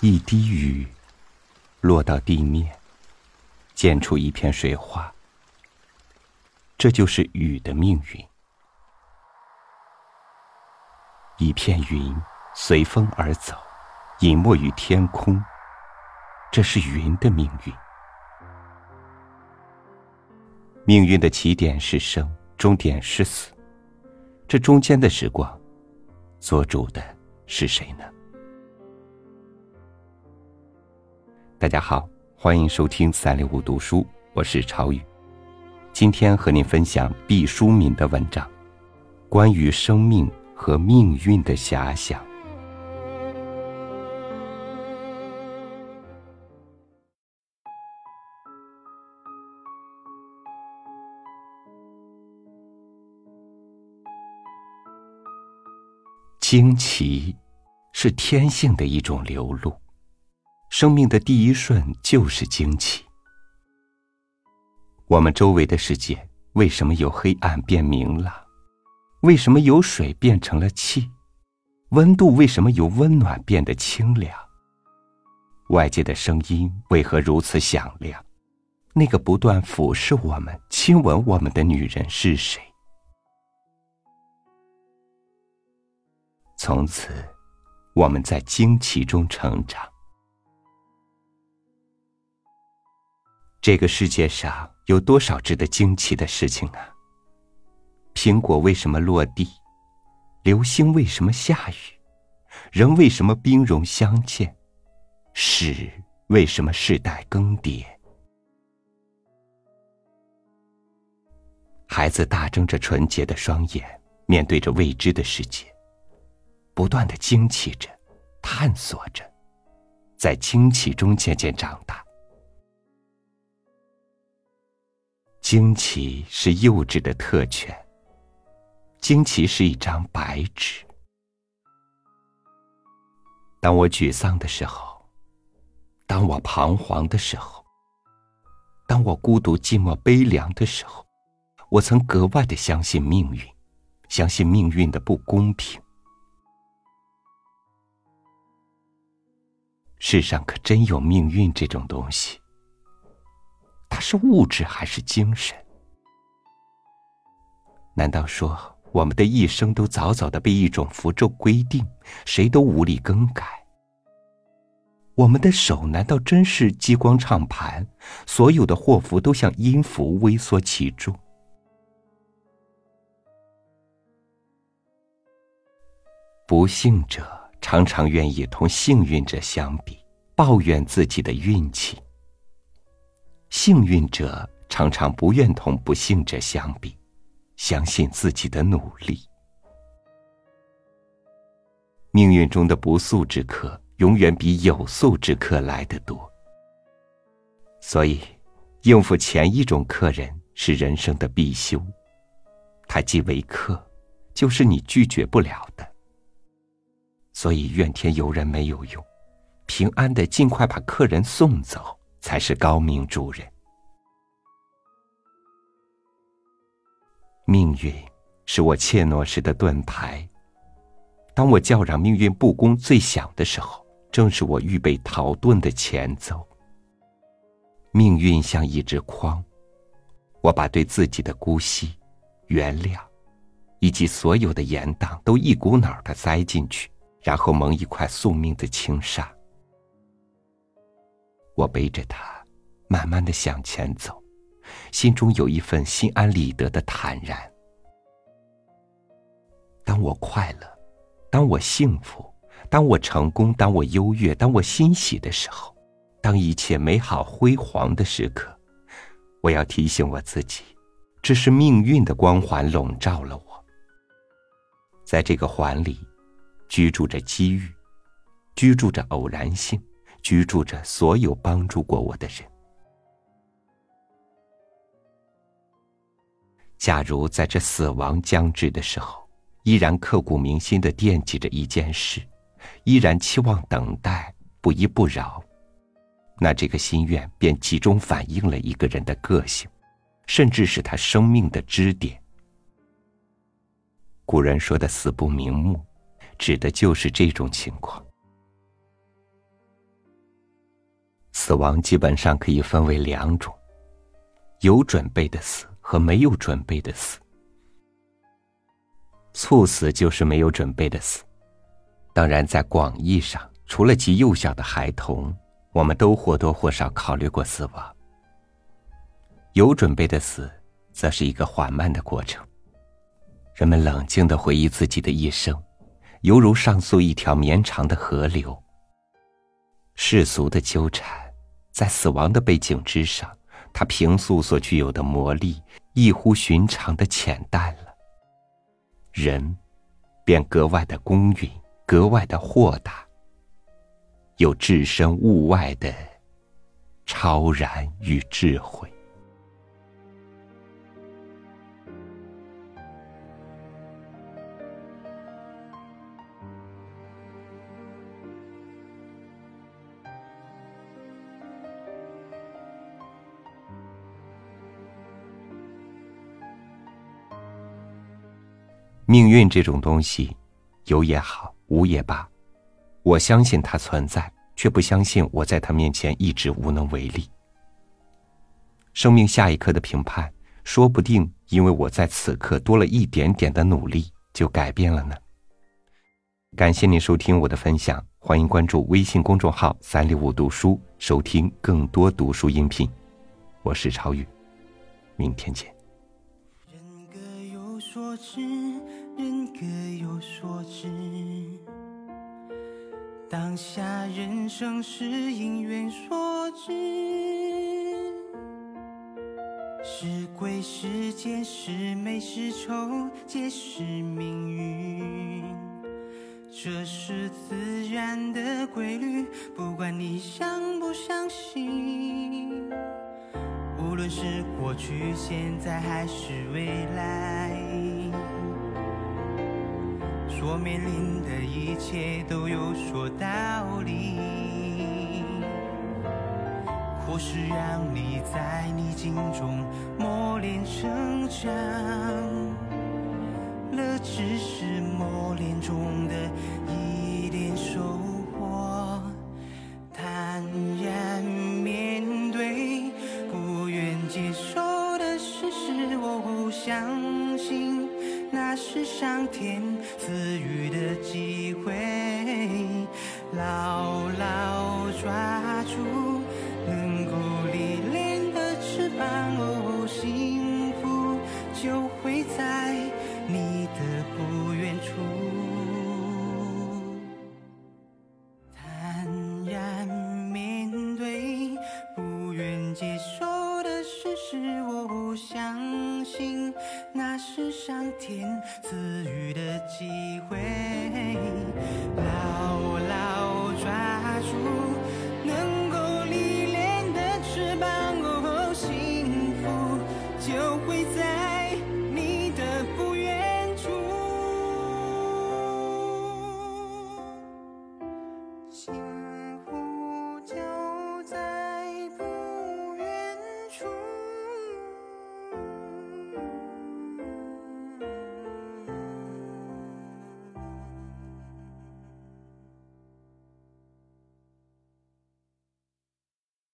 一滴雨落到地面，溅出一片水花。这就是雨的命运。一片云随风而走，隐没于天空。这是云的命运。命运的起点是生，终点是死。这中间的时光，做主的是谁呢？大家好，欢迎收听三六五读书，我是朝宇。今天和您分享毕淑敏的文章，关于生命和命运的遐想。惊奇，是天性的一种流露。生命的第一瞬就是惊奇。我们周围的世界为什么由黑暗变明朗？为什么由水变成了气？温度为什么由温暖变得清凉？外界的声音为何如此响亮？那个不断俯视我们、亲吻我们的女人是谁？从此，我们在惊奇中成长。这个世界上有多少值得惊奇的事情啊？苹果为什么落地？流星为什么下雨？人为什么兵戎相见？史为什么世代更迭？孩子大睁着纯洁的双眼，面对着未知的世界。不断的惊奇着，探索着，在惊奇中渐渐长大。惊奇是幼稚的特权。惊奇是一张白纸。当我沮丧的时候，当我彷徨的时候，当我孤独、寂寞、悲凉的时候，我曾格外的相信命运，相信命运的不公平。世上可真有命运这种东西，它是物质还是精神？难道说我们的一生都早早的被一种符咒规定，谁都无力更改？我们的手难道真是激光唱盘，所有的祸福都像音符微缩其中？不幸者。常常愿意同幸运者相比，抱怨自己的运气；幸运者常常不愿同不幸者相比，相信自己的努力。命运中的不速之客，永远比有速之客来得多。所以，应付前一种客人是人生的必修。他既为客，就是你拒绝不了的。所以怨天尤人没有用，平安的尽快把客人送走才是高明主人。命运是我怯懦时的盾牌，当我叫嚷命运不公最响的时候，正是我预备逃遁的前奏。命运像一只筐，我把对自己的姑息、原谅，以及所有的严当都一股脑的塞进去。然后蒙一块宿命的轻纱，我背着它，慢慢的向前走，心中有一份心安理得的坦然。当我快乐，当我幸福，当我成功，当我优越，当我欣喜的时候，当一切美好辉煌的时刻，我要提醒我自己，这是命运的光环笼罩了我，在这个环里。居住着机遇，居住着偶然性，居住着所有帮助过我的人。假如在这死亡将至的时候，依然刻骨铭心的惦记着一件事，依然期望等待不依不饶，那这个心愿便集中反映了一个人的个性，甚至是他生命的支点。古人说的“死不瞑目”。指的就是这种情况。死亡基本上可以分为两种：有准备的死和没有准备的死。猝死就是没有准备的死。当然，在广义上，除了极幼小的孩童，我们都或多或少考虑过死亡。有准备的死，则是一个缓慢的过程。人们冷静的回忆自己的一生，犹如上溯一条绵长的河流。世俗的纠缠，在死亡的背景之上，他平素所具有的魔力，异乎寻常的浅淡了。人，便格外的公允。格外的豁达，有置身物外的超然与智慧。命运这种东西，有也好。无也罢，我相信它存在，却不相信我在它面前一直无能为力。生命下一刻的评判，说不定因为我在此刻多了一点点的努力，就改变了呢。感谢您收听我的分享，欢迎关注微信公众号“三六五读书”，收听更多读书音频。我是超宇，明天见。所知，人各有所知。当下人生是因缘所致，是贵是贱是美是丑，皆是命运。这是自然的规律，不管你相不相信。无论是过去、现在还是未来。我面临的一切都有说道理，或是让你在逆境中磨练成长，乐只是磨练中的予的